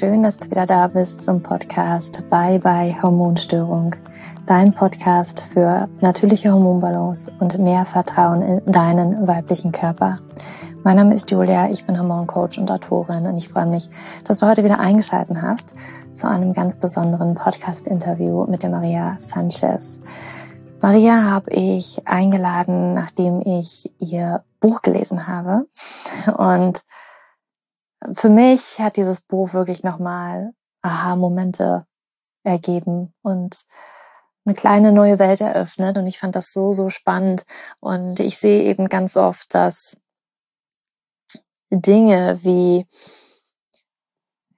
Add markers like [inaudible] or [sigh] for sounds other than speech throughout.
schön, dass du wieder da bist zum Podcast Bye Bye Hormonstörung. Dein Podcast für natürliche Hormonbalance und mehr Vertrauen in deinen weiblichen Körper. Mein Name ist Julia, ich bin Hormoncoach und Autorin und ich freue mich, dass du heute wieder eingeschaltet hast zu einem ganz besonderen Podcast-Interview mit der Maria Sanchez. Maria habe ich eingeladen, nachdem ich ihr Buch gelesen habe und für mich hat dieses Buch wirklich nochmal Aha-Momente ergeben und eine kleine neue Welt eröffnet. Und ich fand das so, so spannend. Und ich sehe eben ganz oft, dass Dinge wie,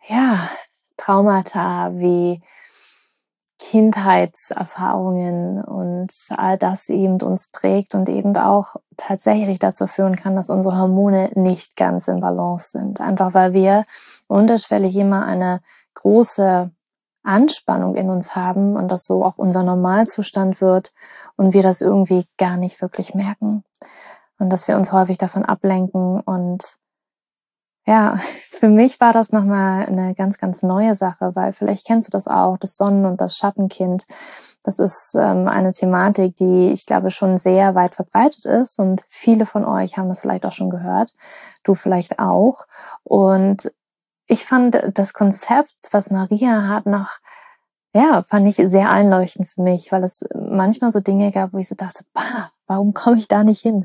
ja, Traumata, wie Kindheitserfahrungen und all das eben uns prägt und eben auch tatsächlich dazu führen kann, dass unsere Hormone nicht ganz in Balance sind. Einfach weil wir unterschwellig immer eine große Anspannung in uns haben und das so auch unser Normalzustand wird und wir das irgendwie gar nicht wirklich merken. Und dass wir uns häufig davon ablenken und ja, [laughs] für mich war das nochmal eine ganz, ganz neue Sache, weil vielleicht kennst du das auch, das Sonnen- und das Schattenkind. Das ist ähm, eine Thematik, die ich glaube schon sehr weit verbreitet ist und viele von euch haben das vielleicht auch schon gehört, du vielleicht auch. Und ich fand das Konzept, was Maria hat, nach ja, fand ich sehr einleuchtend für mich, weil es manchmal so Dinge gab, wo ich so dachte, bah, warum komme ich da nicht hin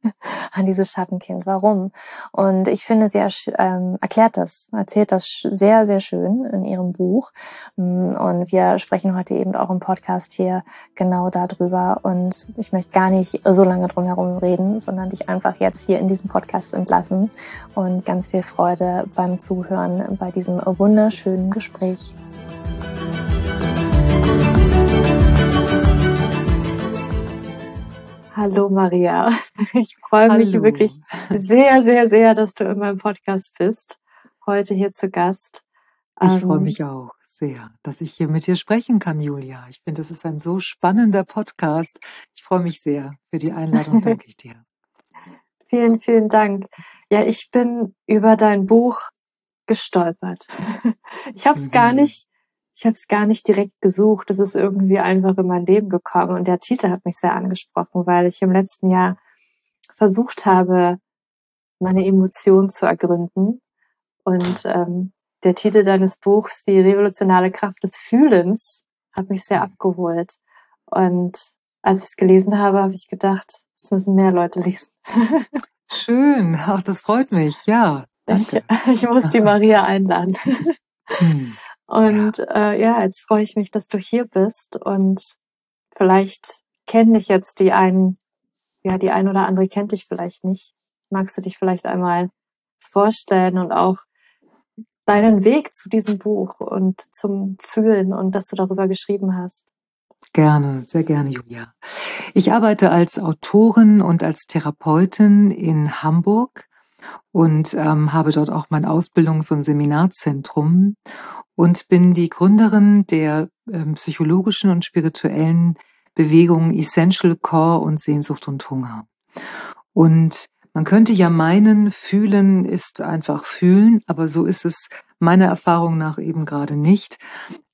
[laughs] an dieses Schattenkind? Warum? Und ich finde, sie ähm, erklärt das, erzählt das sehr, sehr schön in ihrem Buch. Mm, und wir sprechen heute eben auch im Podcast hier genau darüber. Und ich möchte gar nicht so lange drum herum reden, sondern dich einfach jetzt hier in diesem Podcast entlassen und ganz viel Freude beim Zuhören bei diesem wunderschönen Gespräch. Hallo Maria. [laughs] Ich freue mich Hallo. wirklich sehr, sehr, sehr, dass du in meinem Podcast bist. Heute hier zu Gast. Ich ähm, freue mich auch sehr, dass ich hier mit dir sprechen kann, Julia. Ich finde, das ist ein so spannender Podcast. Ich freue mich sehr für die Einladung, danke ich dir. [laughs] vielen, vielen Dank. Ja, ich bin über dein Buch gestolpert. [laughs] Ich habe es mhm. gar nicht ich habe es gar nicht direkt gesucht. Es ist irgendwie einfach in mein Leben gekommen. Und der Titel hat mich sehr angesprochen, weil ich im letzten Jahr versucht habe, meine Emotionen zu ergründen. Und ähm, der Titel deines Buchs, Die revolutionale Kraft des Fühlens, hat mich sehr abgeholt. Und als ich es gelesen habe, habe ich gedacht, es müssen mehr Leute lesen. [laughs] Schön, auch das freut mich, ja. Danke. Ich, ich muss die [laughs] Maria einladen. Hm. Und ja. Äh, ja, jetzt freue ich mich, dass du hier bist und vielleicht kennen dich jetzt die einen, ja, die ein oder andere kennt dich vielleicht nicht. Magst du dich vielleicht einmal vorstellen und auch deinen Weg zu diesem Buch und zum Fühlen und dass du darüber geschrieben hast? Gerne, sehr gerne, Julia. Ich arbeite als Autorin und als Therapeutin in Hamburg und ähm, habe dort auch mein Ausbildungs- und Seminarzentrum und bin die Gründerin der ähm, psychologischen und spirituellen Bewegungen Essential Core und Sehnsucht und Hunger. Und man könnte ja meinen, fühlen ist einfach fühlen, aber so ist es meiner Erfahrung nach eben gerade nicht.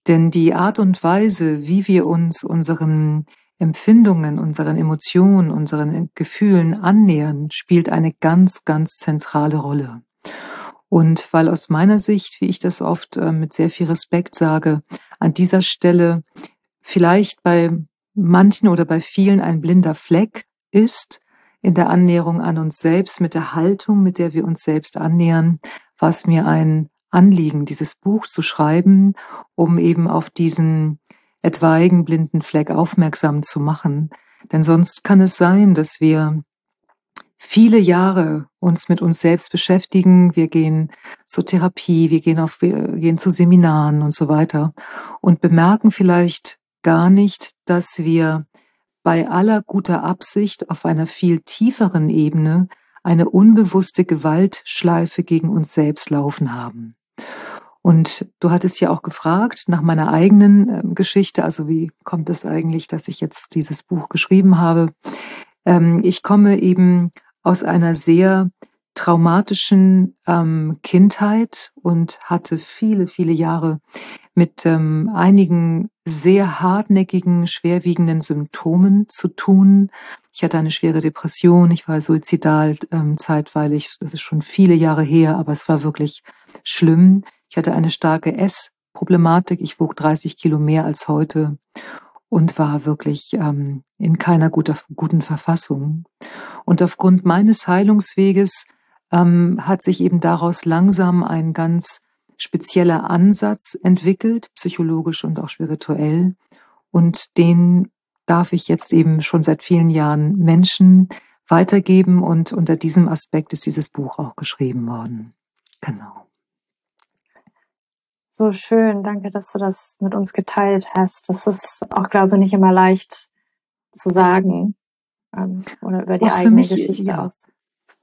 Denn die Art und Weise, wie wir uns unseren Empfindungen, unseren Emotionen, unseren Gefühlen annähern, spielt eine ganz, ganz zentrale Rolle. Und weil aus meiner Sicht, wie ich das oft äh, mit sehr viel Respekt sage, an dieser Stelle vielleicht bei manchen oder bei vielen ein blinder Fleck ist in der Annäherung an uns selbst, mit der Haltung, mit der wir uns selbst annähern, war es mir ein Anliegen, dieses Buch zu schreiben, um eben auf diesen etwaigen blinden Fleck aufmerksam zu machen. Denn sonst kann es sein, dass wir viele Jahre uns mit uns selbst beschäftigen. Wir gehen zur Therapie, wir gehen auf, wir gehen zu Seminaren und so weiter und bemerken vielleicht gar nicht, dass wir bei aller guter Absicht auf einer viel tieferen Ebene eine unbewusste Gewaltschleife gegen uns selbst laufen haben. Und du hattest ja auch gefragt nach meiner eigenen äh, Geschichte, also wie kommt es eigentlich, dass ich jetzt dieses Buch geschrieben habe? Ähm, ich komme eben aus einer sehr traumatischen ähm, Kindheit und hatte viele, viele Jahre mit ähm, einigen sehr hartnäckigen, schwerwiegenden Symptomen zu tun. Ich hatte eine schwere Depression, ich war suizidal ähm, zeitweilig, das ist schon viele Jahre her, aber es war wirklich schlimm. Ich hatte eine starke Essproblematik, ich wog 30 Kilo mehr als heute und war wirklich ähm, in keiner guter, guten Verfassung. Und aufgrund meines Heilungsweges ähm, hat sich eben daraus langsam ein ganz spezieller Ansatz entwickelt, psychologisch und auch spirituell. Und den darf ich jetzt eben schon seit vielen Jahren Menschen weitergeben. Und unter diesem Aspekt ist dieses Buch auch geschrieben worden. Genau. So schön. Danke, dass du das mit uns geteilt hast. Das ist auch, glaube ich, nicht immer leicht zu sagen ähm, oder über die auch eigene mich, Geschichte ja. aus.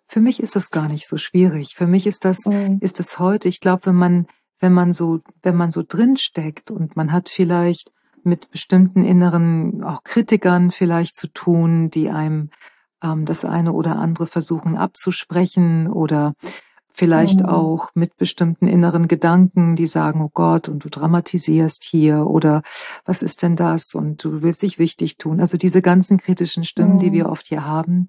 Für mich ist das gar nicht so schwierig. Für mich ist das, mhm. ist das heute. Ich glaube, wenn man, wenn man so, wenn man so drin steckt und man hat vielleicht mit bestimmten inneren, auch Kritikern vielleicht zu tun, die einem ähm, das eine oder andere versuchen abzusprechen oder vielleicht mhm. auch mit bestimmten inneren Gedanken, die sagen, oh Gott, und du dramatisierst hier oder was ist denn das und du willst dich wichtig tun. Also diese ganzen kritischen Stimmen, mhm. die wir oft hier haben,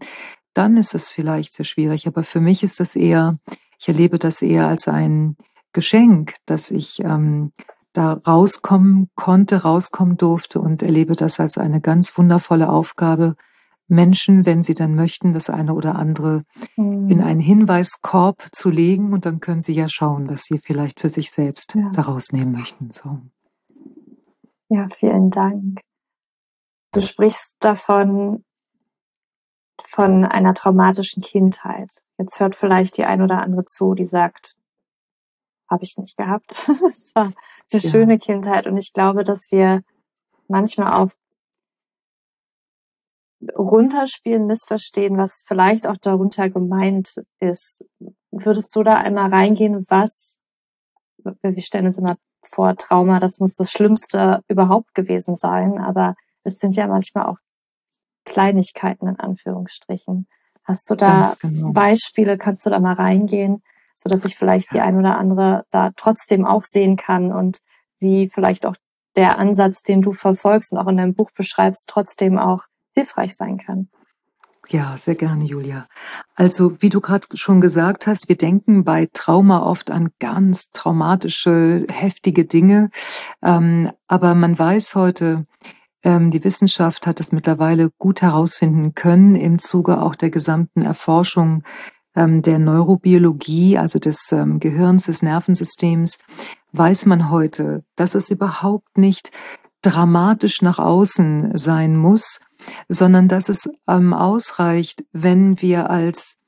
dann ist es vielleicht sehr schwierig. Aber für mich ist das eher, ich erlebe das eher als ein Geschenk, dass ich ähm, da rauskommen konnte, rauskommen durfte und erlebe das als eine ganz wundervolle Aufgabe, Menschen, wenn sie dann möchten, das eine oder andere mhm. in einen Hinweiskorb zu legen und dann können sie ja schauen, was sie vielleicht für sich selbst ja. daraus nehmen möchten. So. Ja, vielen Dank. Du sprichst davon, von einer traumatischen Kindheit. Jetzt hört vielleicht die ein oder andere zu, die sagt, habe ich nicht gehabt. [laughs] es war eine ja. schöne Kindheit und ich glaube, dass wir manchmal auch runterspielen, missverstehen, was vielleicht auch darunter gemeint ist. Würdest du da einmal reingehen, was, wir stellen uns immer vor, Trauma, das muss das Schlimmste überhaupt gewesen sein, aber es sind ja manchmal auch Kleinigkeiten in Anführungsstrichen. Hast du da genau. Beispiele? Kannst du da mal reingehen, so dass ich vielleicht die ein oder andere da trotzdem auch sehen kann und wie vielleicht auch der Ansatz, den du verfolgst und auch in deinem Buch beschreibst, trotzdem auch hilfreich sein kann? Ja, sehr gerne, Julia. Also, wie du gerade schon gesagt hast, wir denken bei Trauma oft an ganz traumatische, heftige Dinge. Ähm, aber man weiß heute, ähm, die Wissenschaft hat es mittlerweile gut herausfinden können im Zuge auch der gesamten Erforschung ähm, der Neurobiologie, also des ähm, Gehirns, des Nervensystems, weiß man heute, dass es überhaupt nicht dramatisch nach außen sein muss, sondern dass es ausreicht, wenn wir als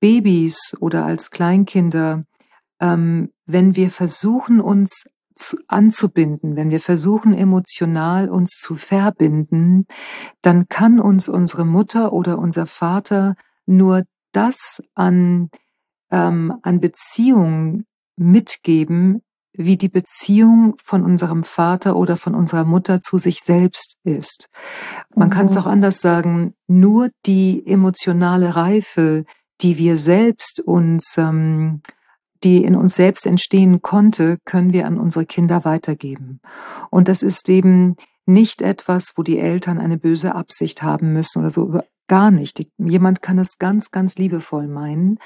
Babys oder als Kleinkinder, wenn wir versuchen, uns zu, anzubinden, wenn wir versuchen, emotional uns zu verbinden, dann kann uns unsere Mutter oder unser Vater nur das an, ähm, an Beziehung mitgeben, wie die Beziehung von unserem Vater oder von unserer Mutter zu sich selbst ist. Man mhm. kann es auch anders sagen, nur die emotionale Reife, die wir selbst uns ähm, die in uns selbst entstehen konnte, können wir an unsere Kinder weitergeben. Und das ist eben nicht etwas, wo die Eltern eine böse Absicht haben müssen oder so. Gar nicht. Jemand kann es ganz, ganz liebevoll meinen.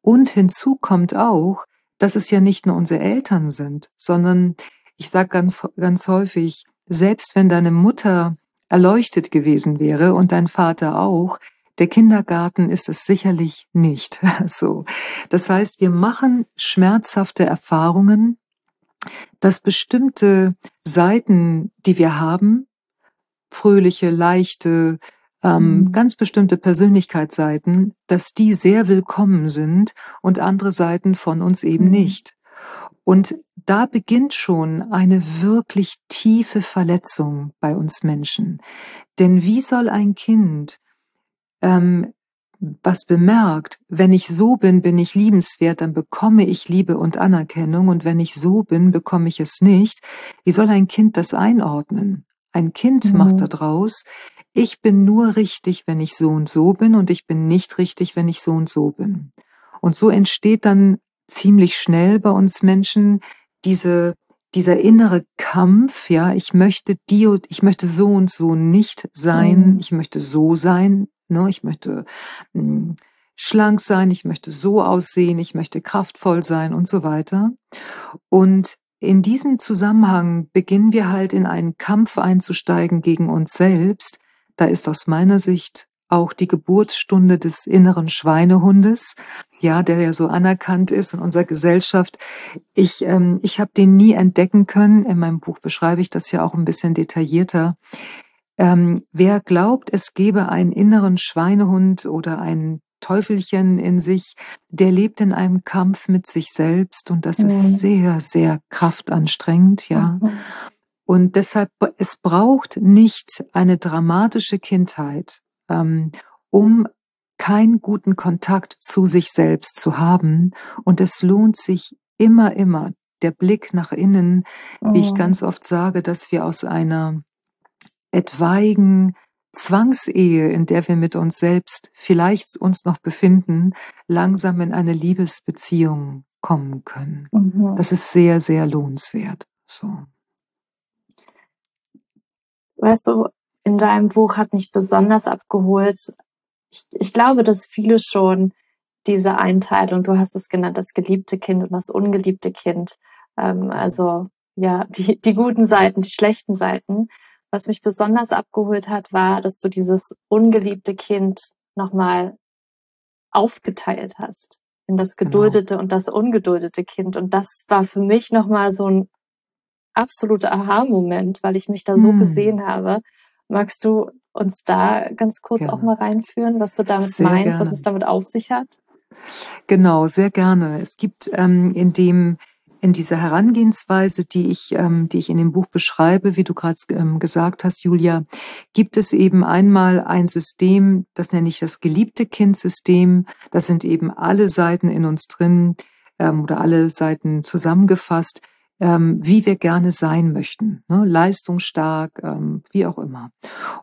Und hinzu kommt auch, dass es ja nicht nur unsere Eltern sind, sondern ich sage ganz, ganz häufig, selbst wenn deine Mutter erleuchtet gewesen wäre und dein Vater auch, der Kindergarten ist es sicherlich nicht. [laughs] So. Das heißt, wir machen schmerzhafte Erfahrungen, dass bestimmte Seiten, die wir haben, fröhliche, leichte, ähm, mhm. ganz bestimmte Persönlichkeitsseiten, dass die sehr willkommen sind und andere Seiten von uns eben mhm. nicht. Und da beginnt schon eine wirklich tiefe Verletzung bei uns Menschen. Denn wie soll ein Kind ähm, was bemerkt, wenn ich so bin, bin ich liebenswert, dann bekomme ich Liebe und Anerkennung und wenn ich so bin, bekomme ich es nicht. Wie soll ein Kind das einordnen? Ein Kind mhm. macht daraus, ich bin nur richtig, wenn ich so und so bin und ich bin nicht richtig, wenn ich so und so bin. Und so entsteht dann ziemlich schnell bei uns Menschen diese dieser innere Kampf, ja, ich möchte die und ich möchte so und so nicht sein, mhm. ich möchte so sein, ne, ich möchte mh, hm, schlank sein, ich möchte so aussehen, ich möchte kraftvoll sein und so weiter. Und in diesem Zusammenhang beginnen wir halt in einen Kampf einzusteigen gegen uns selbst. Da ist aus meiner Sicht auch die Geburtsstunde des inneren Schweinehundes, ja, der ja so anerkannt ist in unserer Gesellschaft. Ich, ähm, ich habe den nie entdecken können. In meinem Buch beschreibe ich das ja auch ein bisschen detaillierter. Ähm, wer glaubt, es gebe einen inneren Schweinehund oder ein Teufelchen in sich, der lebt in einem Kampf mit sich selbst und das mhm. ist sehr, sehr kraftanstrengend, ja. Mhm. Und deshalb, es braucht nicht eine dramatische Kindheit, ähm, um keinen guten Kontakt zu sich selbst zu haben. Und es lohnt sich immer, immer der Blick nach innen, wie ich oh. ganz oft sage, dass wir aus einer etwaigen Zwangsehe, in der wir mit uns selbst vielleicht uns noch befinden, langsam in eine Liebesbeziehung kommen können. Mhm. Das ist sehr, sehr lohnenswert. So. Weißt du, in deinem Buch hat mich besonders abgeholt. Ich, ich glaube, dass viele schon diese Einteilung, du hast es genannt, das geliebte Kind und das ungeliebte Kind, ähm, also ja, die, die guten Seiten, die schlechten Seiten. Was mich besonders abgeholt hat, war, dass du dieses ungeliebte Kind nochmal aufgeteilt hast in das genau. geduldete genau. und das ungeduldete Kind. Und das war für mich nochmal so ein absoluter Aha-Moment, weil ich mich da so hm. gesehen habe Magst du uns da ganz kurz gerne. auch mal reinführen, was du damit sehr meinst, gerne. was es damit auf sich hat? Genau, sehr gerne. Es gibt ähm, in dem in dieser Herangehensweise, die ich, ähm, die ich in dem Buch beschreibe, wie du gerade ähm, gesagt hast, Julia, gibt es eben einmal ein System, das nenne ich das geliebte Kind-System. Das sind eben alle Seiten in uns drin ähm, oder alle Seiten zusammengefasst, ähm, wie wir gerne sein möchten, ne? leistungsstark, ähm, wie auch immer.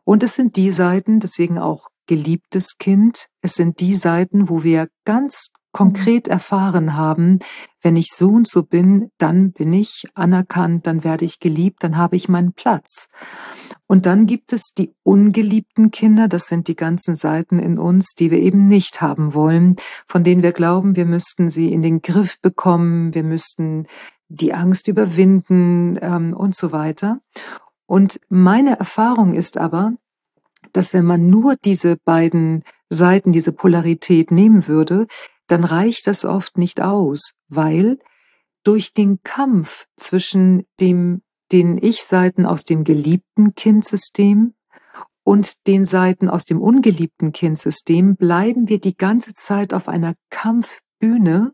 Und es sind die Seiten, deswegen auch geliebtes Kind, es sind die Seiten, wo wir ganz konkret erfahren haben, wenn ich so und so bin, dann bin ich anerkannt, dann werde ich geliebt, dann habe ich meinen Platz. Und dann gibt es die ungeliebten Kinder, das sind die ganzen Seiten in uns, die wir eben nicht haben wollen, von denen wir glauben, wir müssten sie in den Griff bekommen, wir müssten die Angst überwinden ähm, und so weiter. Und meine Erfahrung ist aber, dass wenn man nur diese beiden Seiten, diese Polarität nehmen würde, dann reicht das oft nicht aus, weil durch den Kampf zwischen dem, den Ich-Seiten aus dem geliebten Kindsystem und den Seiten aus dem ungeliebten Kindsystem bleiben wir die ganze Zeit auf einer Kampfbühne,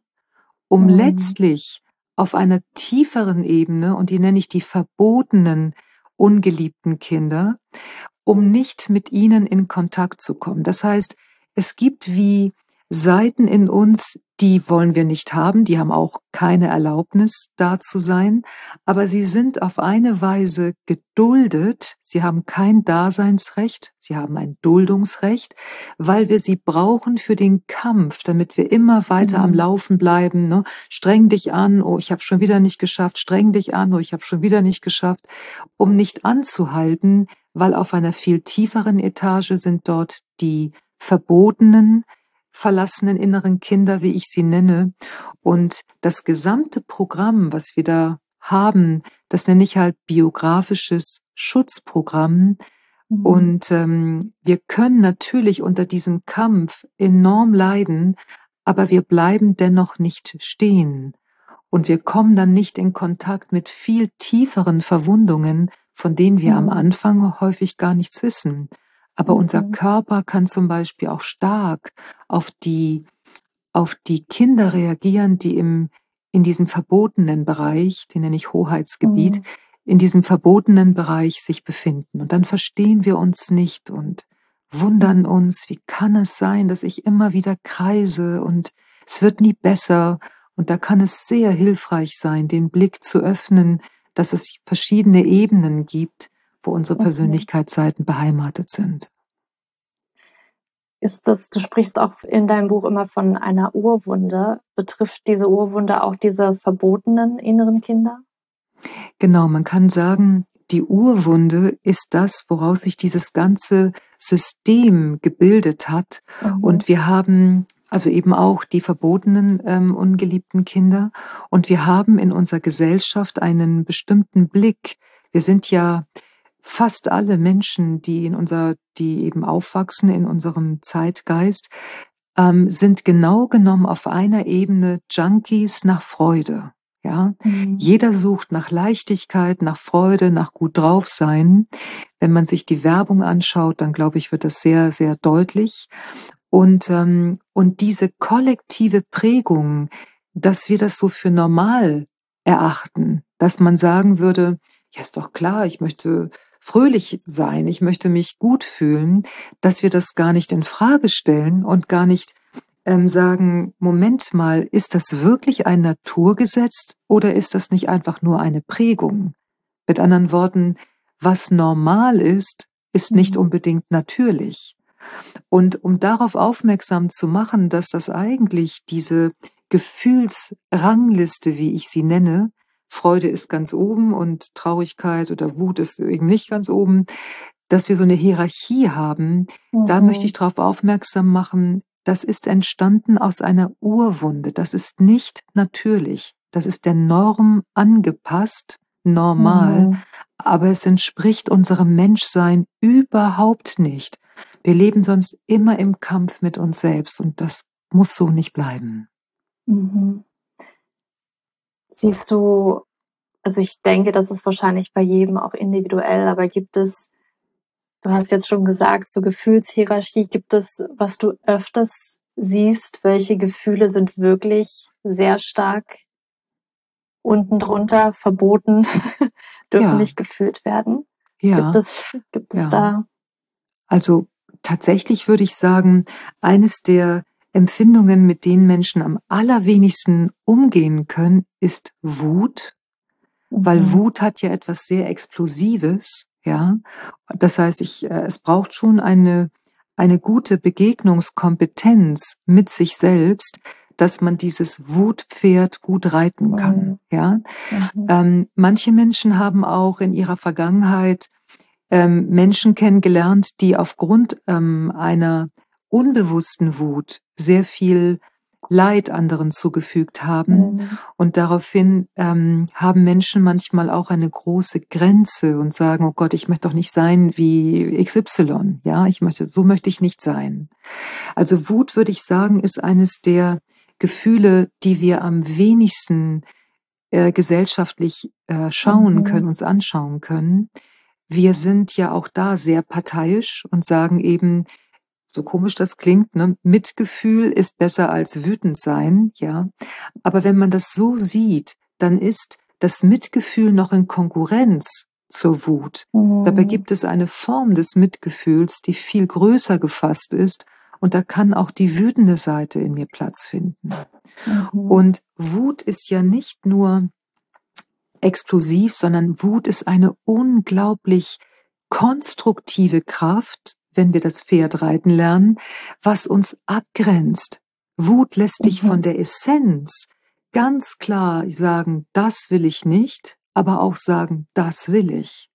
um mhm. letztlich auf einer tieferen Ebene, und die nenne ich die verbotenen, ungeliebten Kinder, um nicht mit ihnen in Kontakt zu kommen. Das heißt, es gibt wie Seiten in uns, die wollen wir nicht haben, die haben auch keine Erlaubnis, da zu sein, aber sie sind auf eine Weise geduldet, sie haben kein Daseinsrecht, sie haben ein Duldungsrecht, weil wir sie brauchen für den Kampf, damit wir immer weiter mhm. am Laufen bleiben. Ne? Streng dich an, oh, ich habe schon wieder nicht geschafft, streng dich an, oh, ich habe schon wieder nicht geschafft, um nicht anzuhalten, weil auf einer viel tieferen Etage sind dort die verbotenen, verlassenen inneren Kinder, wie ich sie nenne. Und das gesamte Programm, was wir da haben, das nenne ich halt biografisches Schutzprogramm. Mhm. Und ähm, wir können natürlich unter diesem Kampf enorm leiden, aber wir bleiben dennoch nicht stehen. Und wir kommen dann nicht in Kontakt mit viel tieferen Verwundungen, von denen wir mhm. am Anfang häufig gar nichts wissen. Aber mhm. unser Körper kann zum Beispiel auch stark auf die, auf die Kinder reagieren, die im, in diesem verbotenen Bereich, den nenne ich Hoheitsgebiet, mhm. in diesem verbotenen Bereich sich befinden. Und dann verstehen wir uns nicht und wundern uns, wie kann es sein, dass ich immer wieder kreise und es wird nie besser. Und da kann es sehr hilfreich sein, den Blick zu öffnen, dass es verschiedene Ebenen gibt, wo unsere Persönlichkeitsseiten beheimatet sind. ist das, du sprichst auch in deinem Buch immer von einer Urwunde. Betrifft diese Urwunde auch diese verbotenen inneren Kinder? Genau, man kann sagen, die Urwunde ist das, woraus sich dieses ganze System gebildet hat. Mhm. Und wir haben also eben auch die verbotenen ähm, ungeliebten Kinder. Und wir haben in unserer Gesellschaft einen bestimmten Blick. Wir sind ja fast alle Menschen, die in unser, die eben aufwachsen in unserem Zeitgeist, ähm, sind genau genommen auf einer Ebene Junkies nach Freude. Ja, mhm. jeder sucht nach Leichtigkeit, nach Freude, nach gut drauf sein. Wenn man sich die Werbung anschaut, dann glaube ich, wird das sehr, sehr deutlich. Und, ähm, und diese kollektive Prägung, dass wir das so für normal erachten, dass man sagen würde, ja, ist doch klar, ich möchte fröhlich sein, ich möchte mich gut fühlen, dass wir das gar nicht in Frage stellen und gar nicht ähm, sagen, Moment mal, ist das wirklich ein Naturgesetz oder ist das nicht einfach nur eine Prägung? Mit anderen Worten, was normal ist, ist nicht mhm. unbedingt natürlich. Und um darauf aufmerksam zu machen, dass das eigentlich diese Gefühlsrangliste, wie ich sie nenne, Freude ist ganz oben und Traurigkeit oder Wut ist eben nicht ganz oben, dass wir so eine Hierarchie haben, mhm. da möchte ich darauf aufmerksam machen, das ist entstanden aus einer Urwunde, das ist nicht natürlich, das ist der Norm angepasst, normal, mhm. aber es entspricht unserem Menschsein überhaupt nicht. Wir leben sonst immer im Kampf mit uns selbst und das muss so nicht bleiben. Mhm. Siehst du, also ich denke, das ist wahrscheinlich bei jedem auch individuell, aber gibt es, du hast jetzt schon gesagt, so Gefühlshierarchie, gibt es, was du öfters siehst, welche Gefühle sind wirklich sehr stark unten drunter verboten, [laughs] dürfen ja. nicht gefühlt werden? Ja. Gibt es, gibt es ja. da? Also tatsächlich würde ich sagen, eines der Empfindungen, mit denen Menschen am allerwenigsten umgehen können, ist Wut, mhm. weil Wut hat ja etwas sehr Explosives, ja. Das heißt, ich, äh, es braucht schon eine, eine gute Begegnungskompetenz mit sich selbst, dass man dieses Wutpferd gut reiten kann, mhm. ja. Mhm. Ähm, manche Menschen haben auch in ihrer Vergangenheit ähm, Menschen kennengelernt, die aufgrund ähm, einer unbewussten Wut sehr viel Leid anderen zugefügt haben. Mhm. Und daraufhin ähm, haben Menschen manchmal auch eine große Grenze und sagen, oh Gott, ich möchte doch nicht sein wie XY. Ja, ich möchte, so möchte ich nicht sein. Also Wut, würde ich sagen, ist eines der Gefühle, die wir am wenigsten äh, gesellschaftlich äh, schauen mhm. können, uns anschauen können. Wir sind ja auch da sehr parteiisch und sagen eben, so komisch das klingt, ne? Mitgefühl ist besser als wütend sein, ja. Aber wenn man das so sieht, dann ist das Mitgefühl noch in Konkurrenz zur Wut. Mhm. Dabei gibt es eine Form des Mitgefühls, die viel größer gefasst ist und da kann auch die wütende Seite in mir Platz finden. Mhm. Und Wut ist ja nicht nur explosiv, sondern Wut ist eine unglaublich konstruktive Kraft, wenn wir das Pferd reiten lernen, was uns abgrenzt. Wut lässt dich von mhm. der Essenz ganz klar sagen, das will ich nicht, aber auch sagen, das will ich.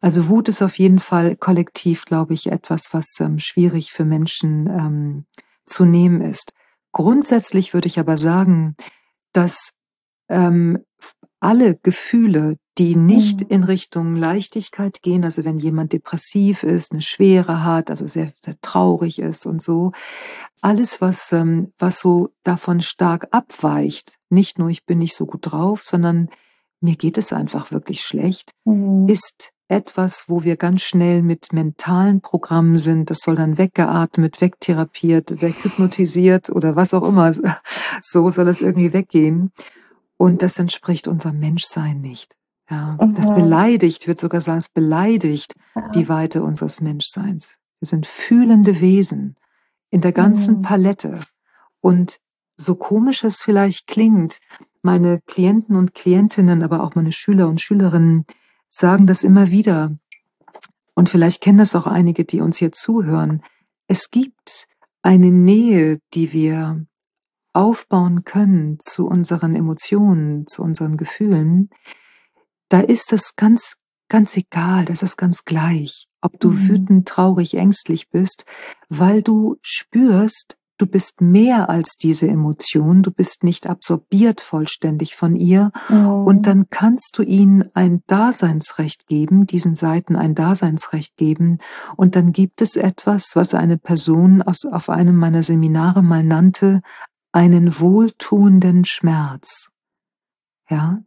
Also Wut ist auf jeden Fall kollektiv, glaube ich, etwas, was ähm, schwierig für Menschen ähm, zu nehmen ist. Grundsätzlich würde ich aber sagen, dass ähm, alle Gefühle, die nicht mhm. in Richtung Leichtigkeit gehen, also wenn jemand depressiv ist, eine Schwere hat, also sehr, sehr traurig ist und so, alles, was, ähm, was so davon stark abweicht, nicht nur ich bin nicht so gut drauf, sondern mir geht es einfach wirklich schlecht, mhm. ist etwas, wo wir ganz schnell mit mentalen Programmen sind. Das soll dann weggeatmet, wegtherapiert, weghypnotisiert oder was auch immer. [laughs] So soll es irgendwie weggehen. Und das entspricht unserem Menschsein nicht. Ja, mhm. das beleidigt, wird sogar sagen, es beleidigt ja. die Weite unseres Menschseins. Wir sind fühlende Wesen in der ganzen mhm. Palette. Und so komisch es vielleicht klingt, meine Klienten und Klientinnen, aber auch meine Schüler und Schülerinnen sagen das immer wieder. Und vielleicht kennen das auch einige, die uns hier zuhören. es gibt eine Nähe, die wir aufbauen können zu unseren Emotionen, zu unseren Gefühlen, da ist es ganz, ganz egal, das ist ganz gleich, ob du mhm. wütend, traurig, ängstlich bist, weil du spürst, du bist mehr als diese Emotion, du bist nicht absorbiert vollständig von ihr mhm. und dann kannst du ihnen ein Daseinsrecht geben, diesen Seiten ein Daseinsrecht geben und dann gibt es etwas, was eine Person aus, auf einem meiner Seminare mal nannte, einen wohltuenden Schmerz. Ja,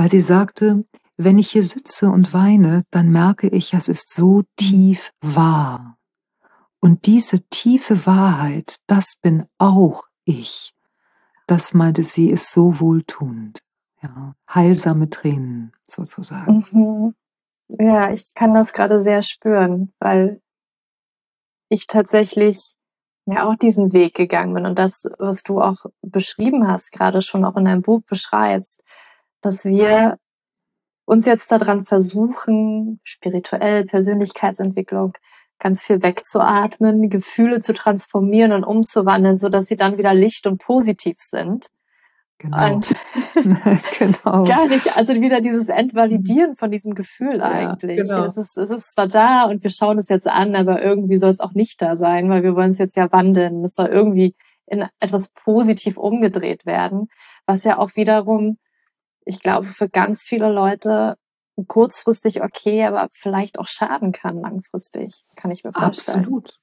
weil sie sagte, wenn ich hier sitze und weine, dann merke ich, es ist so tief wahr. Und diese tiefe Wahrheit, das bin auch ich. Das meinte sie, ist so wohltuend. Ja, heilsame Tränen sozusagen. Mhm. Ja, ich kann das gerade sehr spüren, weil ich tatsächlich ja auch diesen Weg gegangen bin und das, was du auch beschrieben hast, gerade schon auch in deinem Buch beschreibst, dass wir uns jetzt daran versuchen, spirituell, Persönlichkeitsentwicklung, ganz viel wegzuatmen, Gefühle zu transformieren und umzuwandeln, so dass sie dann wieder licht und positiv sind. Genau. Und [laughs] genau. gar nicht, also wieder dieses Entvalidieren von diesem Gefühl ja, eigentlich. Genau. Es, ist, es ist zwar da und wir schauen es jetzt an, aber irgendwie soll es auch nicht da sein, weil wir wollen es jetzt ja wandeln. Es soll irgendwie in etwas positiv umgedreht werden, was ja auch wiederum, ich glaube, für ganz viele Leute kurzfristig okay, aber vielleicht auch schaden kann langfristig, kann ich mir vorstellen. Absolut.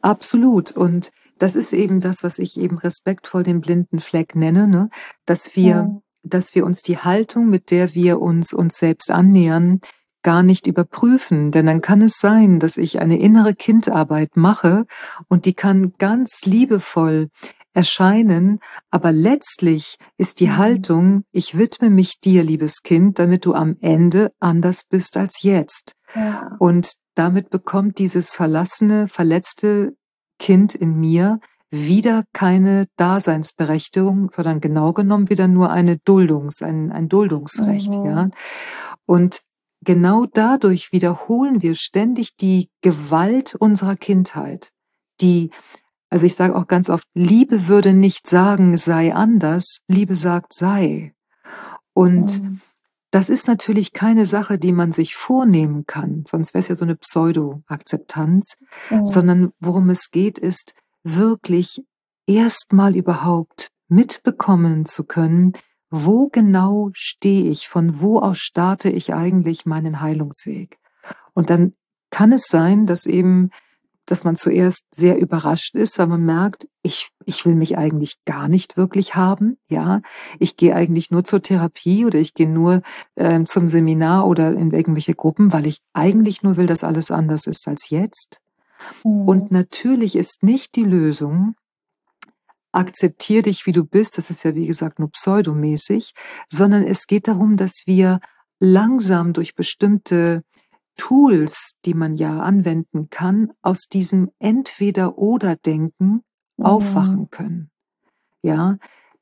Absolut. Und das ist eben das, was ich eben respektvoll den blinden Fleck nenne, ne? dass wir, ja. dass wir uns die Haltung, mit der wir uns uns selbst annähern, gar nicht überprüfen, denn dann kann es sein, dass ich eine innere Kindarbeit mache und die kann ganz liebevoll erscheinen, aber letztlich ist die mhm. Haltung, ich widme mich dir, liebes Kind, damit du am Ende anders bist als jetzt. Ja. Und damit bekommt dieses verlassene, verletzte Kind in mir wieder keine Daseinsberechtigung, sondern genau genommen wieder nur eine Duldungs, ein, ein Duldungsrecht, mhm. ja. Und genau dadurch wiederholen wir ständig die Gewalt unserer Kindheit, die also ich sage auch ganz oft, Liebe würde nicht sagen, sei anders, Liebe sagt, sei. Und mhm. das ist natürlich keine Sache, die man sich vornehmen kann, sonst wäre es ja so eine Pseudo-Akzeptanz, mhm. sondern worum es geht, ist wirklich erstmal überhaupt mitbekommen zu können, wo genau stehe ich, von wo aus starte ich eigentlich meinen Heilungsweg. Und dann kann es sein, dass eben dass man zuerst sehr überrascht ist, weil man merkt, ich, ich will mich eigentlich gar nicht wirklich haben. Ja, ich gehe eigentlich nur zur Therapie oder ich gehe nur äh, zum Seminar oder in irgendwelche Gruppen, weil ich eigentlich nur will, dass alles anders ist als jetzt. Mhm. Und natürlich ist nicht die Lösung, akzeptier dich, wie du bist, das ist ja wie gesagt nur pseudomäßig, sondern es geht darum, dass wir langsam durch bestimmte Tools, die man ja anwenden kann, aus diesem Entweder-Oder-Denken mhm. aufwachen können. Ja,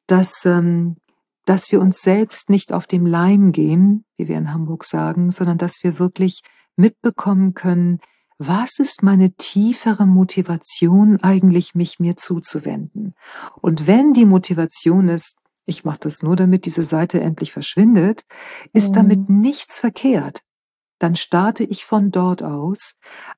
dass, ähm, dass wir uns selbst nicht auf dem Leim gehen, wie wir in Hamburg sagen, sondern dass wir wirklich mitbekommen können, was ist meine tiefere Motivation eigentlich, mich mir zuzuwenden? Und wenn die Motivation ist, ich mache das nur, damit diese Seite endlich verschwindet, ist mhm. damit nichts verkehrt dann starte ich von dort aus.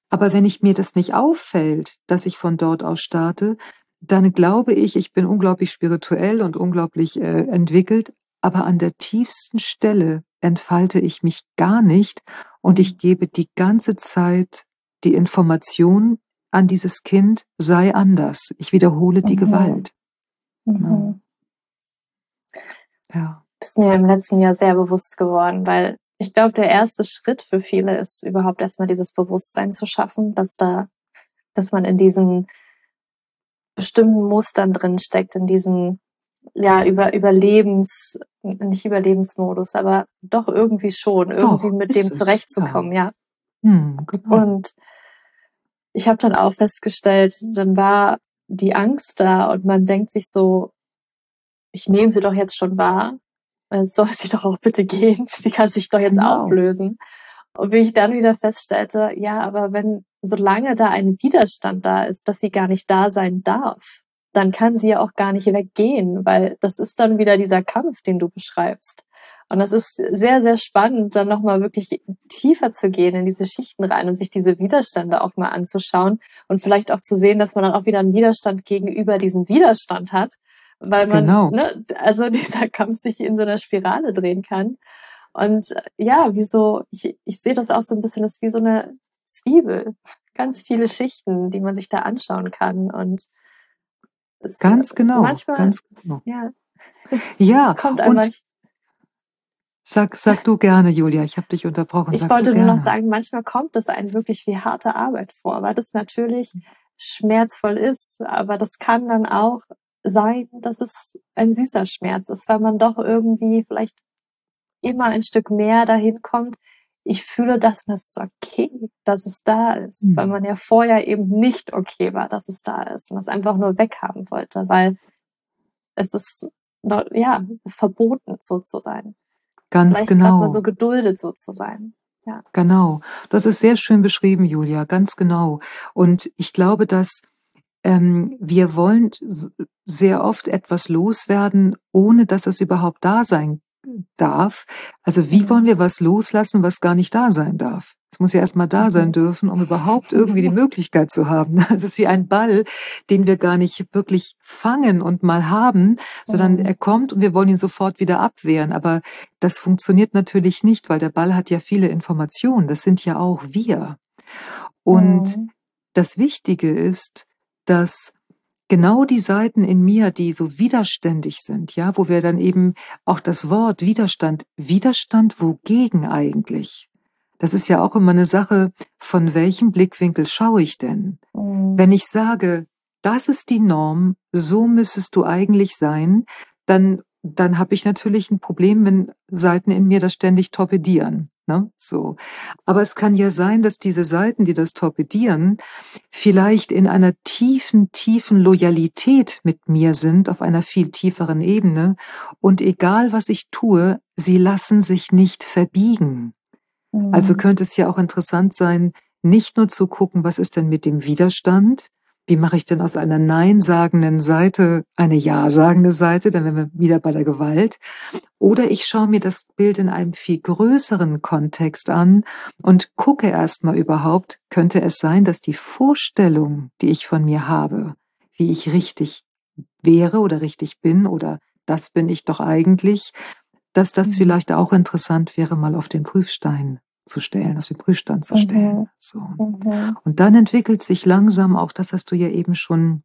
Aber wenn ich mir das nicht auffällt, dass ich von dort aus starte, dann glaube ich, ich bin unglaublich spirituell und unglaublich äh, entwickelt, aber an der tiefsten Stelle entfalte ich mich gar nicht und ich gebe die ganze Zeit die Information an dieses Kind, sei anders. Ich wiederhole die mhm. Gewalt. Mhm. Ja. Das ist mir im letzten Jahr sehr bewusst geworden, weil ich glaube, der erste Schritt für viele ist überhaupt erstmal dieses Bewusstsein zu schaffen, dass da, dass man in diesen bestimmten Mustern drin steckt, in diesen ja über Überlebens nicht Überlebensmodus, aber doch irgendwie schon irgendwie doch, mit dem zurechtzukommen, ja. ja. Hm, genau. Und ich habe dann auch festgestellt, dann war die Angst da und man denkt sich so, ich nehme sie doch jetzt schon wahr, soll sie doch auch bitte gehen. [laughs] Sie kann sich doch jetzt genau. auflösen. Und wie ich dann wieder feststellte, ja, aber wenn, solange da ein Widerstand da ist, dass sie gar nicht da sein darf, dann kann sie ja auch gar nicht weggehen, weil das ist dann wieder dieser Kampf, den du beschreibst. Und das ist sehr, sehr spannend, dann nochmal wirklich tiefer zu gehen in diese Schichten rein und sich diese Widerstände auch mal anzuschauen und vielleicht auch zu sehen, dass man dann auch wieder einen Widerstand gegenüber diesem Widerstand hat, weil man, genau. ne, also [laughs] dieser Kampf sich in so einer Spirale drehen kann. Und ja, wieso, ich, ich sehe das auch so ein bisschen, das ist wie so eine Zwiebel. Ganz viele Schichten, die man sich da anschauen kann. Und es, ganz genau. Manchmal, ganz genau. [laughs] ja. Ja, es kommt und sag, sag du gerne, Julia, ich habe dich unterbrochen. Ich sag wollte nur noch sagen, manchmal kommt es einem wirklich wie harte Arbeit vor, weil das natürlich schmerzvoll ist, aber das kann dann auch sein, dass es ein süßer Schmerz ist, weil man doch irgendwie vielleicht immer ein Stück mehr dahin kommt. Ich fühle das und es ist okay, dass es da ist, mhm. weil man ja vorher eben nicht okay war, dass es da ist und es einfach nur weghaben wollte, weil es ist ja verboten so zu sein. Ganz Vielleicht genau. mal so geduldet so zu sein. Ja. Genau. Das ist sehr schön beschrieben, Julia, ganz genau. Und ich glaube, dass ähm, wir wollen sehr oft etwas loswerden, ohne dass es überhaupt da sein darf. Also wie wollen wir was loslassen, was gar nicht da sein darf? Es muss ja erstmal da sein dürfen, um überhaupt irgendwie die [laughs] Möglichkeit zu haben. [laughs] Es ist wie ein Ball, den wir gar nicht wirklich fangen und mal haben, sondern er kommt und wir wollen ihn sofort wieder abwehren. Aber das funktioniert natürlich nicht, weil der Ball hat ja viele Informationen. Das sind ja auch wir. Und das Wichtige ist, dass genau die Seiten in mir, die so widerständig sind, ja, wo wir dann eben auch das Wort Widerstand, Widerstand wogegen eigentlich? Das ist ja auch immer eine Sache, von welchem Blickwinkel schaue ich denn? Mhm. Wenn ich sage, das ist die Norm, so müsstest du eigentlich sein, dann, dann habe ich natürlich ein Problem, wenn Seiten in mir das ständig torpedieren. Ne? So. Aber es kann ja sein, dass diese Seiten, die das torpedieren, vielleicht in einer tiefen, tiefen Loyalität mit mir sind, auf einer viel tieferen Ebene. Und egal was ich tue, sie lassen sich nicht verbiegen. Also mhm. Also könnte es ja auch interessant sein, nicht nur zu gucken, was ist denn mit dem Widerstand, wie mache ich denn aus einer Nein-sagenden Seite eine Ja-sagende Seite? Dann wären wir wieder bei der Gewalt. Oder ich schaue mir das Bild in einem viel größeren Kontext an und gucke erstmal überhaupt, könnte es sein, dass die Vorstellung, die ich von mir habe, wie ich richtig wäre oder richtig bin oder das bin ich doch eigentlich, dass das mhm. vielleicht auch interessant wäre, mal auf den Prüfstein zu stellen, auf den Prüfstand zu stellen. Mhm. So. Mhm. Und dann entwickelt sich langsam auch, das hast du ja eben schon,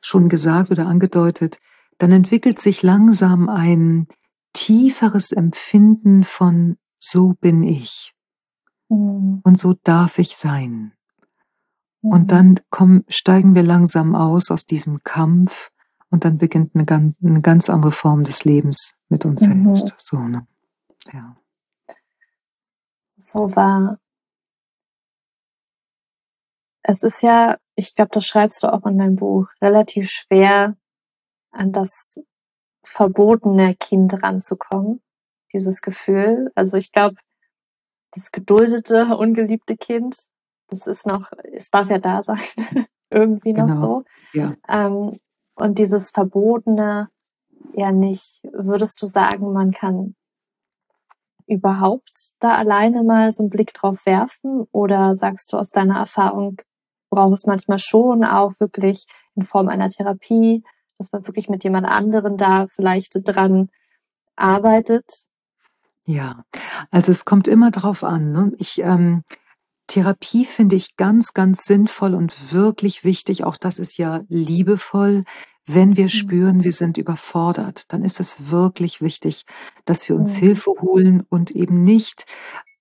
schon gesagt oder angedeutet, dann entwickelt sich langsam ein tieferes Empfinden von so bin ich. Mhm. Und so darf ich sein. Und mhm. dann kommen, steigen wir langsam aus aus diesem Kampf und dann beginnt eine, eine ganz andere Form des Lebens mit uns mhm. selbst. So, ne? Ja so war. Es ist ja, ich glaube, das schreibst du auch in deinem Buch, relativ schwer an das verbotene Kind ranzukommen, dieses Gefühl. Also ich glaube, das geduldete, ungeliebte Kind, das ist noch, es darf ja da sein, [laughs] irgendwie noch genau. so. Ja. Ähm, und dieses Verbotene ja nicht. Würdest du sagen, man kann überhaupt da alleine mal so einen Blick drauf werfen? Oder sagst du aus deiner Erfahrung, braucht es manchmal schon auch wirklich in Form einer Therapie, dass man wirklich mit jemand anderen da vielleicht dran arbeitet? Ja, also es kommt immer drauf an. Ne? Ich ähm, Therapie finde ich ganz, ganz sinnvoll und wirklich wichtig. Auch das ist ja liebevoll. Wenn wir mhm. spüren, wir sind überfordert, dann ist es wirklich wichtig, dass wir uns mhm. Hilfe holen und eben nicht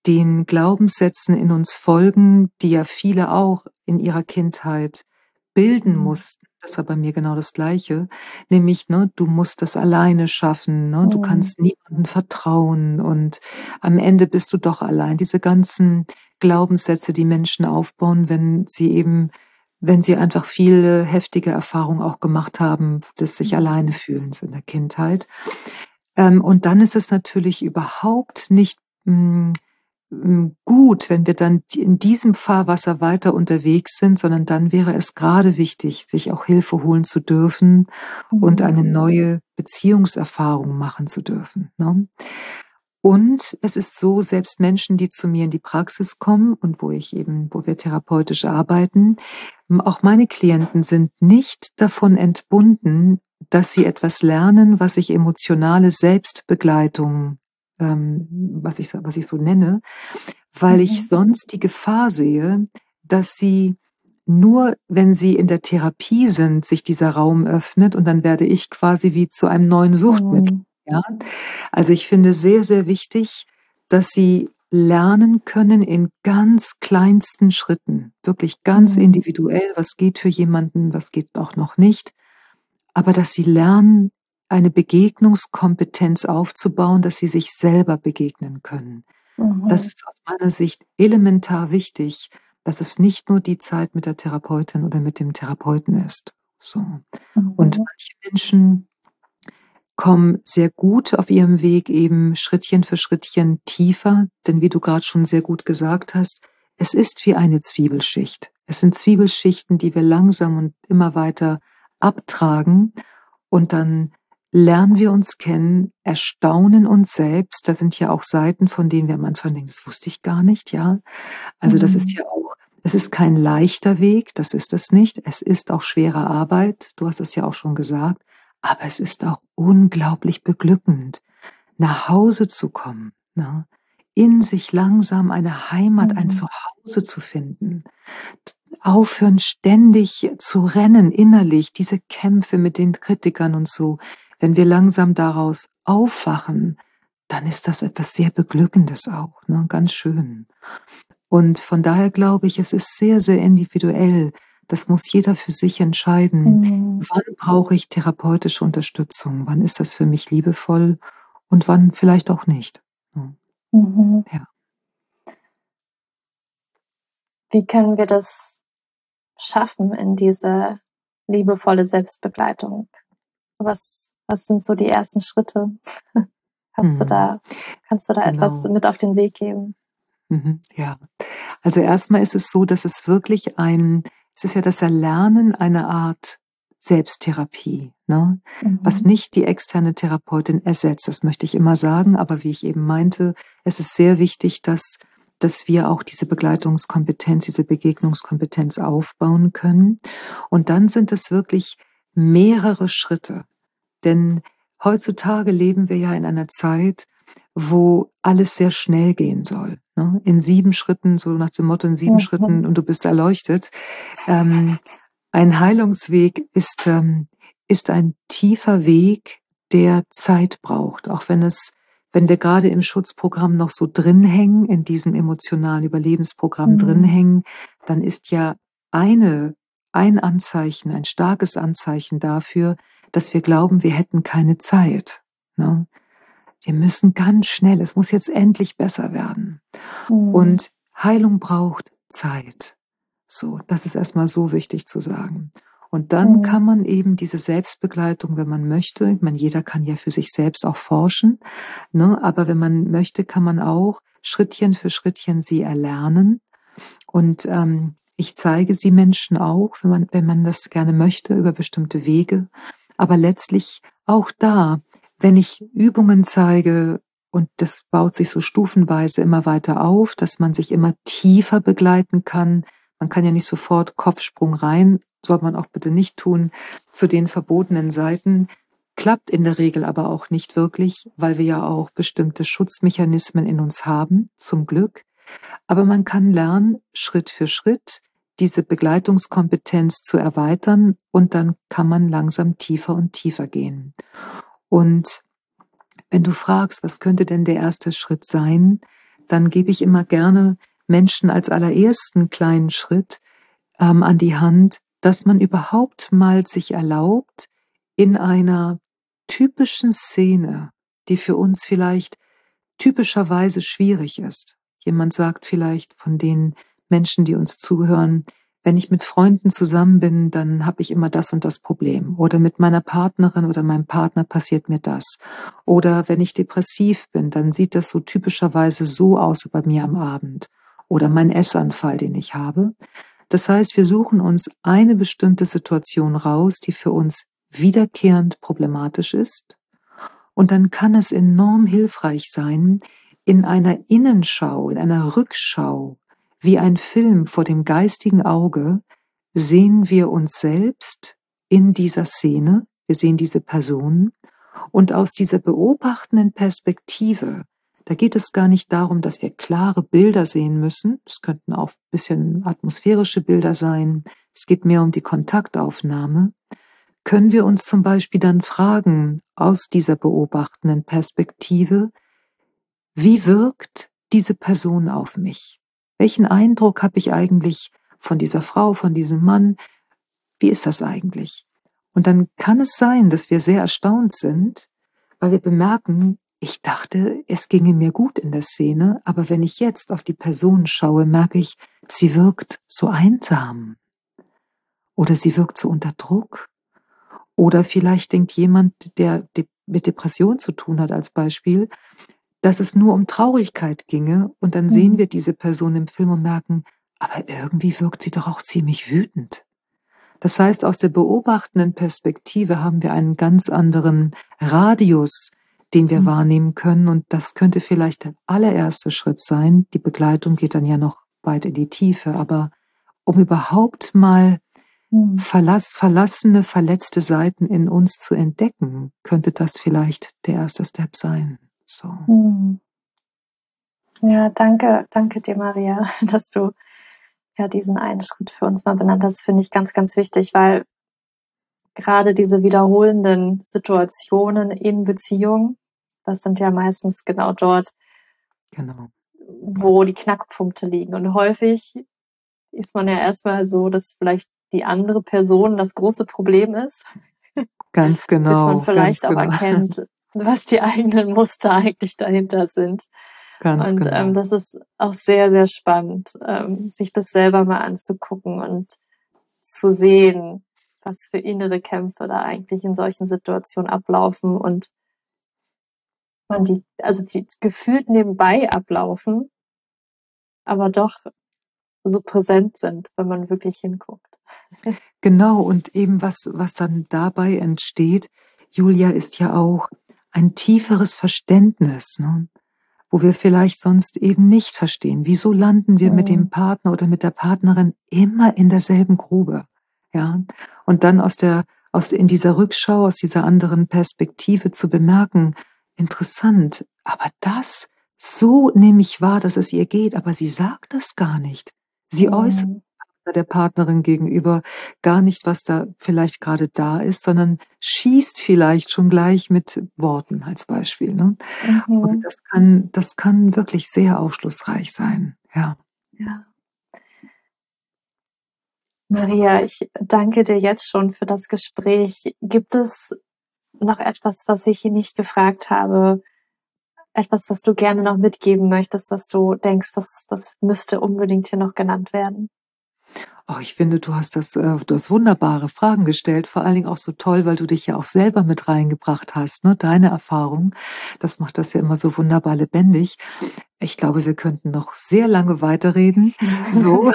den Glaubenssätzen in uns folgen, die ja viele auch in ihrer Kindheit bilden mhm. mussten. Das war bei mir genau das Gleiche. Nämlich, ne, du musst das alleine schaffen, ne, du kannst niemandem vertrauen und am Ende bist du doch allein. Diese ganzen Glaubenssätze, die Menschen aufbauen, wenn sie eben wenn sie einfach viele heftige Erfahrungen auch gemacht haben, des sich mhm. alleine fühlens in der Kindheit. Ähm, und dann ist es natürlich überhaupt nicht mh, hm, hm, gut, wenn wir dann in diesem Fahrwasser weiter unterwegs sind, sondern dann wäre es gerade wichtig, sich auch Hilfe holen zu dürfen mhm. und eine neue Beziehungserfahrung machen zu dürfen. Ne? Und es ist so, selbst Menschen, die zu mir in die Praxis kommen und wo ich eben, wo wir therapeutisch arbeiten, auch meine Klienten sind nicht davon entbunden, dass sie etwas lernen, was ich emotionale Selbstbegleitung ähm, was, ich, was ich so nenne, weil mhm. ich sonst die Gefahr sehe, dass sie nur, wenn sie in der Therapie sind, sich dieser Raum öffnet und dann werde ich quasi wie zu einem neuen Suchtmittel. Mhm. Ja? Also ich finde sehr, sehr wichtig, dass sie lernen können in ganz kleinsten Schritten, wirklich ganz mhm. individuell, was geht für jemanden, was geht auch noch nicht, aber dass sie lernen, eine Begegnungskompetenz aufzubauen, dass sie sich selber begegnen können. Mhm. Das ist aus meiner Sicht elementar wichtig, dass es nicht nur die Zeit mit der Therapeutin oder mit dem Therapeuten ist. So. Mhm. Und manche Menschen kommen sehr gut auf ihrem Weg eben Schrittchen für Schrittchen tiefer, denn wie du gerade schon sehr gut gesagt hast, es ist wie eine Zwiebelschicht. Es sind Zwiebelschichten, die wir langsam und immer weiter abtragen und dann lernen wir uns kennen, erstaunen uns selbst. Da sind ja auch Seiten, von denen wir am Anfang denken, das wusste ich gar nicht, ja. Also mhm. das ist mhm. ja auch, es ist kein leichter Weg, das ist es nicht. Es ist auch schwere Arbeit, du hast es ja auch schon gesagt, aber es ist auch unglaublich beglückend, nach Hause zu kommen, ne? in sich langsam eine Heimat, mhm. ein Zuhause zu finden, aufhören ständig zu rennen innerlich, diese Kämpfe mit den Kritikern und so, wenn wir langsam daraus aufwachen, dann ist das etwas sehr Beglückendes auch, ne? ganz schön. Und von daher glaube ich, es ist sehr, sehr individuell. Das muss jeder für sich entscheiden. Mhm. Wann brauche ich therapeutische Unterstützung? Wann ist das für mich liebevoll? Und wann vielleicht auch nicht? Mhm. Ja. Wie können wir das schaffen in diese liebevolle Selbstbegleitung? Was was sind so die ersten Schritte? [laughs] Hast hm. du da, kannst du da genau. etwas mit auf den Weg geben? Mhm, ja, also erstmal ist es so, dass es wirklich ein, es ist ja das Erlernen einer Art Selbsttherapie, ne? Mhm. was nicht die externe Therapeutin ersetzt. Das möchte ich immer sagen, aber wie ich eben meinte, es ist sehr wichtig, dass, dass wir auch diese Begleitungskompetenz, diese Begegnungskompetenz aufbauen können. Und dann sind es wirklich mehrere Schritte. Denn heutzutage leben wir ja in einer Zeit, wo alles sehr schnell gehen soll. Ne? In sieben Schritten, so nach dem Motto in sieben mhm. Schritten und du bist erleuchtet. Ähm, ein Heilungsweg ist, ähm, ist ein tiefer Weg, der Zeit braucht, auch wenn es wenn wir gerade im Schutzprogramm noch so drin hängen, in diesem emotionalen Überlebensprogramm mhm. drin hängen, dann ist ja eine, ein Anzeichen, ein starkes Anzeichen dafür, dass wir glauben, wir hätten keine Zeit. Ne? Wir müssen ganz schnell, es muss jetzt endlich besser werden. Mhm. Und Heilung braucht Zeit. So, das ist erstmal so wichtig zu sagen. Und dann mhm. kann man eben diese Selbstbegleitung, wenn man möchte, ich meine, jeder kann ja für sich selbst auch forschen, ne? aber wenn man möchte, kann man auch Schrittchen für Schrittchen sie erlernen. Und ähm, ich zeige sie Menschen auch, wenn man, wenn man das gerne möchte, über bestimmte Wege. Aber letztlich auch da, wenn ich Übungen zeige, und das baut sich so stufenweise immer weiter auf, dass man sich immer tiefer begleiten kann. Man kann ja nicht sofort Kopfsprung rein, soll man auch bitte nicht tun, zu den verbotenen Seiten. Klappt in der Regel aber auch nicht wirklich, weil wir ja auch bestimmte Schutzmechanismen in uns haben, zum Glück. Aber man kann lernen, Schritt für Schritt, diese Begleitungskompetenz zu erweitern und dann kann man langsam tiefer und tiefer gehen. Und wenn du fragst, was könnte denn der erste Schritt sein, dann gebe ich immer gerne Menschen als allerersten kleinen Schritt ähm, an die Hand, dass man überhaupt mal sich erlaubt, in einer typischen Szene, die für uns vielleicht typischerweise schwierig ist. Jemand sagt vielleicht von den Menschen, die uns zuhören, wenn ich mit Freunden zusammen bin, dann habe ich immer das und das Problem. Oder mit meiner Partnerin oder meinem Partner passiert mir das. Oder wenn ich depressiv bin, dann sieht das so typischerweise so aus bei mir am Abend. Oder mein Essanfall, den ich habe. Das heißt, wir suchen uns eine bestimmte Situation raus, die für uns wiederkehrend problematisch ist. Und dann kann es enorm hilfreich sein, in einer Innenschau, in einer Rückschau wie ein Film vor dem geistigen Auge sehen wir uns selbst in dieser Szene, wir sehen diese Person. Und aus dieser beobachtenden Perspektive, da geht es gar nicht darum, dass wir klare Bilder sehen müssen, es könnten auch ein bisschen atmosphärische Bilder sein, es geht mehr um die Kontaktaufnahme, können wir uns zum Beispiel dann fragen aus dieser beobachtenden Perspektive, wie wirkt diese Person auf mich? Welchen Eindruck habe ich eigentlich von dieser Frau, von diesem Mann? Wie ist das eigentlich? Und dann kann es sein, dass wir sehr erstaunt sind, weil wir bemerken, ich dachte, es ginge mir gut in der Szene, aber wenn ich jetzt auf die Person schaue, merke ich, sie wirkt so einsam. Oder sie wirkt so unter Druck. Oder vielleicht denkt jemand, der mit Depression zu tun hat als Beispiel, dass es nur um Traurigkeit ginge und dann mhm. sehen wir diese Person im Film und merken, aber irgendwie wirkt sie doch auch ziemlich wütend. Das heißt, aus der beobachtenden Perspektive haben wir einen ganz anderen Radius, den wir mhm. wahrnehmen können und das könnte vielleicht der allererste Schritt sein. Die Begleitung geht dann ja noch weit in die Tiefe, aber um überhaupt mal mhm. verlass, verlassene, verletzte Seiten in uns zu entdecken, könnte das vielleicht der erste Step sein. So. Hm. Ja, danke, danke dir, Maria, [laughs] dass du ja diesen einen Schritt für uns mal benannt hast. Finde ich ganz, ganz wichtig, weil gerade diese wiederholenden Situationen in Beziehungen, das sind ja meistens genau dort, genau. wo die Knackpunkte liegen. Und häufig ist man ja erstmal so, dass vielleicht die andere Person das große Problem ist. Ganz genau. [laughs] Bis man vielleicht auch genau. erkennt, was die [laughs] eigenen Muster eigentlich dahinter sind. Ganz und genau. ähm, das ist auch sehr, sehr spannend, ähm, sich das selber mal anzugucken und zu sehen, was für innere Kämpfe da eigentlich in solchen Situationen ablaufen und man die, also die gefühlt nebenbei ablaufen, aber doch so präsent sind, wenn man wirklich hinguckt. Genau, und eben was, was dann dabei entsteht, Julia, ist ja auch, ein tieferes Verständnis, ne? wo wir vielleicht sonst eben nicht verstehen. Wieso landen wir mhm. mit dem Partner oder mit der Partnerin immer in derselben Grube? Ja, und dann aus der, aus, in dieser Rückschau, aus dieser anderen Perspektive zu bemerken, interessant, aber das, so nehme ich wahr, dass es ihr geht, aber sie sagt das gar nicht. Sie mhm. äußert der Partnerin gegenüber gar nicht, was da vielleicht gerade da ist, sondern schießt vielleicht schon gleich mit Worten als Beispiel. Ne? Mhm. Und das kann, das kann wirklich sehr aufschlussreich sein. Ja. ja. Maria, ich danke dir jetzt schon für das Gespräch. Gibt es noch etwas, was ich nicht gefragt habe? Etwas, was du gerne noch mitgeben möchtest, was du denkst, das, das müsste unbedingt hier noch genannt werden? Oh, ich finde, du hast das, äh, du hast wunderbare Fragen gestellt, vor allen Dingen auch so toll, weil du dich ja auch selber mit reingebracht hast, ne? Deine Erfahrung. Das macht das ja immer so wunderbar lebendig. Ich glaube, wir könnten noch sehr lange weiterreden. [laughs] So.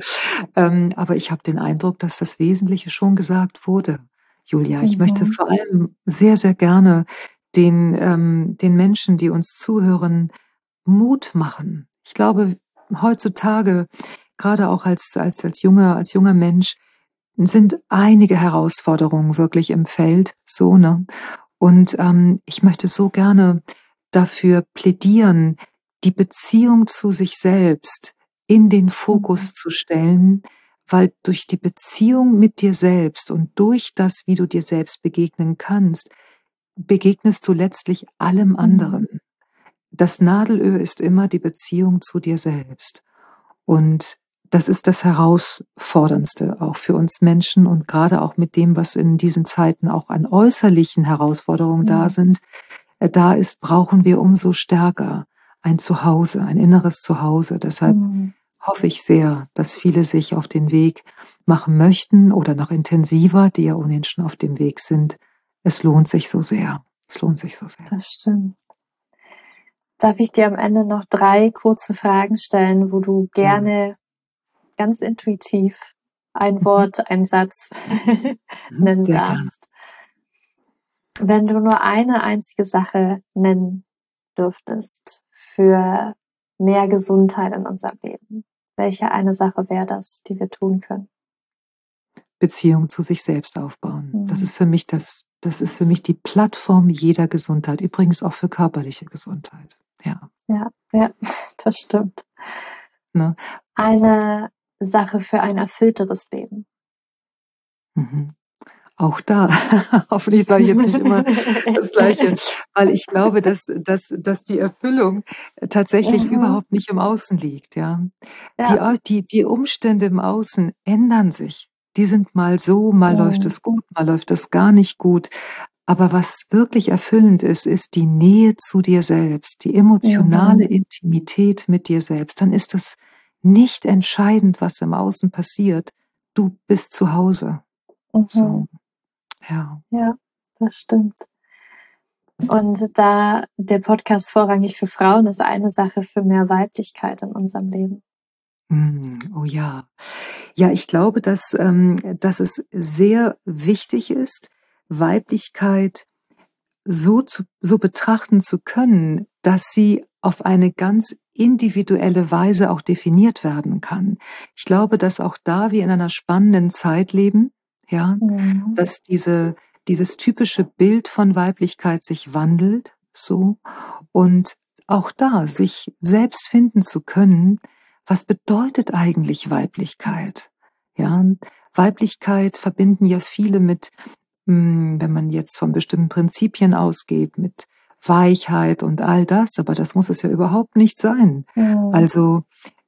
[laughs] ähm, aber ich habe den Eindruck, dass das Wesentliche schon gesagt wurde. Julia, ich mhm. möchte vor allem sehr, sehr gerne den, ähm, den Menschen, die uns zuhören, Mut machen. Ich glaube, heutzutage gerade auch als, als, als junger, als junger Mensch, sind einige Herausforderungen wirklich im Feld, so, ne? Und ähm, ich möchte so gerne dafür plädieren, die Beziehung zu sich selbst in den Fokus mhm. zu stellen, weil durch die Beziehung mit dir selbst und durch das, wie du dir selbst begegnen kannst, begegnest du letztlich allem mhm. anderen. Das Nadelöhr ist immer die Beziehung zu dir selbst. Und das ist das Herausforderndste auch für uns Menschen und gerade auch mit dem, was in diesen Zeiten auch an äußerlichen Herausforderungen mhm. da sind, äh, da ist, brauchen wir umso stärker ein Zuhause, ein inneres Zuhause. Deshalb mhm. hoffe ich sehr, dass viele sich auf den Weg machen möchten oder noch intensiver, die ja ohnehin schon auf dem Weg sind. Es lohnt sich so sehr. Es lohnt sich so sehr. Das stimmt. Darf ich dir am Ende noch drei kurze Fragen stellen, wo du gerne. Ganz intuitiv ein mhm. Wort, ein Satz [laughs] mhm, nennen sehr darfst? Gerne. Wenn du nur eine einzige Sache nennen dürftest für mehr Gesundheit in unserem Leben, welche eine Sache wäre das, die wir tun können? Beziehung zu sich selbst aufbauen. Mhm. Das ist für mich das, das ist für mich die Plattform jeder Gesundheit, übrigens auch für körperliche Gesundheit. Ja. Ja, ja, [laughs] das stimmt. Ne? Eine Sache für ein erfüllteres Leben. Mhm. Auch da, [laughs] hoffentlich sage ich jetzt nicht immer das Gleiche, weil ich glaube, dass, dass, dass die Erfüllung tatsächlich mhm. überhaupt nicht im Außen liegt. Ja? ja. Die, die, die Umstände im Außen ändern sich. Die sind mal so, mal mhm. läuft es gut, mal läuft es gar nicht gut. Aber was wirklich erfüllend ist, ist die Nähe zu dir selbst, die emotionale mhm. Intimität mit dir selbst. Dann ist es nicht entscheidend, was im Außen passiert. Du bist zu Hause. Mhm. So. Ja. Ja, das stimmt. Und da der Podcast vorrangig für Frauen ist, eine Sache für mehr Weiblichkeit in unserem Leben. Hm, oh ja. Ja, ich glaube, dass, ähm, dass es sehr wichtig ist, Weiblichkeit so, zu, so betrachten zu können, dass sie auf eine ganz individuelle Weise auch definiert werden kann. Ich glaube, dass auch da wir in einer spannenden Zeit leben, ja, mhm. dass diese, dieses typische Bild von Weiblichkeit sich wandelt, so, und auch da sich selbst finden zu können, was bedeutet eigentlich Weiblichkeit? Ja, Weiblichkeit verbinden ja viele mit, hm, wenn man jetzt von bestimmten Prinzipien ausgeht, mit Weichheit und all das, aber das muss es ja überhaupt nicht sein. Mhm. Also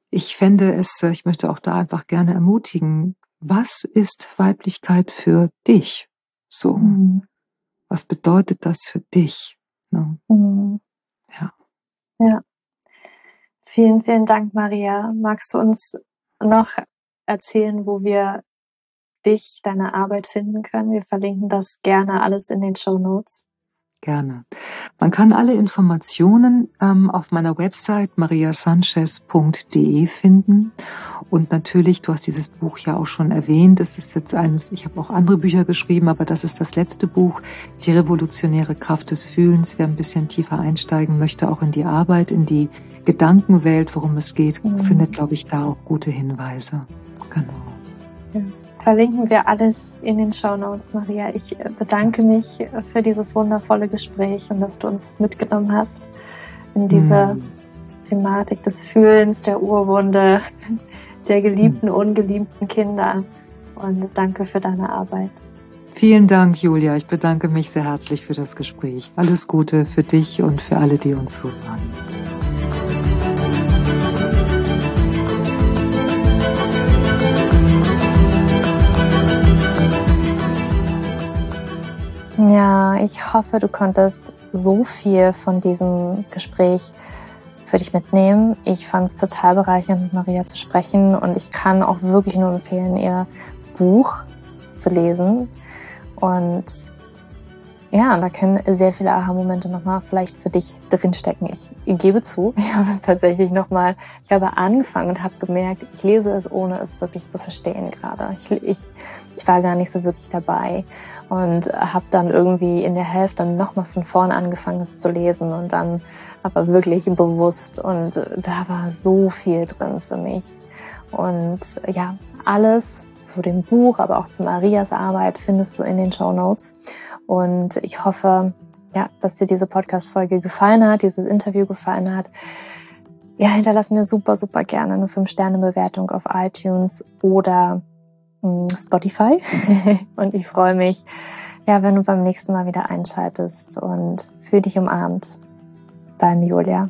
ich fände es, ich möchte auch da einfach gerne ermutigen, was ist Weiblichkeit für dich? So, mhm. was bedeutet das für dich? Ne? Mhm. Ja. Ja. Vielen, vielen Dank, Maria. Magst du uns noch erzählen, wo wir dich, deine Arbeit finden können? Wir verlinken das gerne alles in den Show Notes. Gerne. Man kann alle Informationen ähm, auf meiner Website mariasanchez.de finden. Und natürlich, du hast dieses Buch ja auch schon erwähnt. Es ist jetzt eines, ich habe auch andere Bücher geschrieben, aber das ist das letzte Buch, Die revolutionäre Kraft des Fühlens. Wer ein bisschen tiefer einsteigen möchte, auch in die Arbeit, in die Gedankenwelt, worum es geht, mhm. findet, glaube ich, da auch gute Hinweise. Genau. Verlinken wir alles in den Show Notes, Maria. Ich äh, bedanke mich für dieses wundervolle Gespräch und dass du uns mitgenommen hast in diese mm. Thematik des Fühlens, der Urwunde, [laughs] der geliebten, mm. ungeliebten Kinder. Und danke für deine Arbeit. Vielen Dank, Julia. Ich bedanke mich sehr herzlich für das Gespräch. Alles Gute für dich und für alle, die uns zuhören. Ja, ich hoffe, du konntest so viel von diesem Gespräch für dich mitnehmen. Ich fand es total bereichernd, mit Maria zu sprechen und ich kann auch wirklich nur empfehlen, ihr Buch zu lesen. Und ja, da können sehr viele Aha-Momente nochmal vielleicht für dich drinstecken. Ich gebe zu, [laughs] ich habe es tatsächlich nochmal, ich habe angefangen und habe gemerkt, ich lese es, ohne es wirklich zu verstehen gerade. Ich, ich, ich war gar nicht so wirklich dabei und habe dann irgendwie in der Hälfte nochmal von vorne angefangen, es zu lesen und dann aber wirklich bewusst und da war so viel drin für mich. Und ja, alles zu dem Buch, aber auch zu Marias Arbeit findest du in den Show Notes. Und ich hoffe, ja, dass dir diese Podcast-Folge gefallen hat, dieses Interview gefallen hat. Ja, hinterlass mir super, super gerne eine 5-Sterne-Bewertung auf iTunes oder hm, Spotify. [laughs] und ich freue mich, ja, wenn du beim nächsten Mal wieder einschaltest und für dich umarmt. Deine Julia.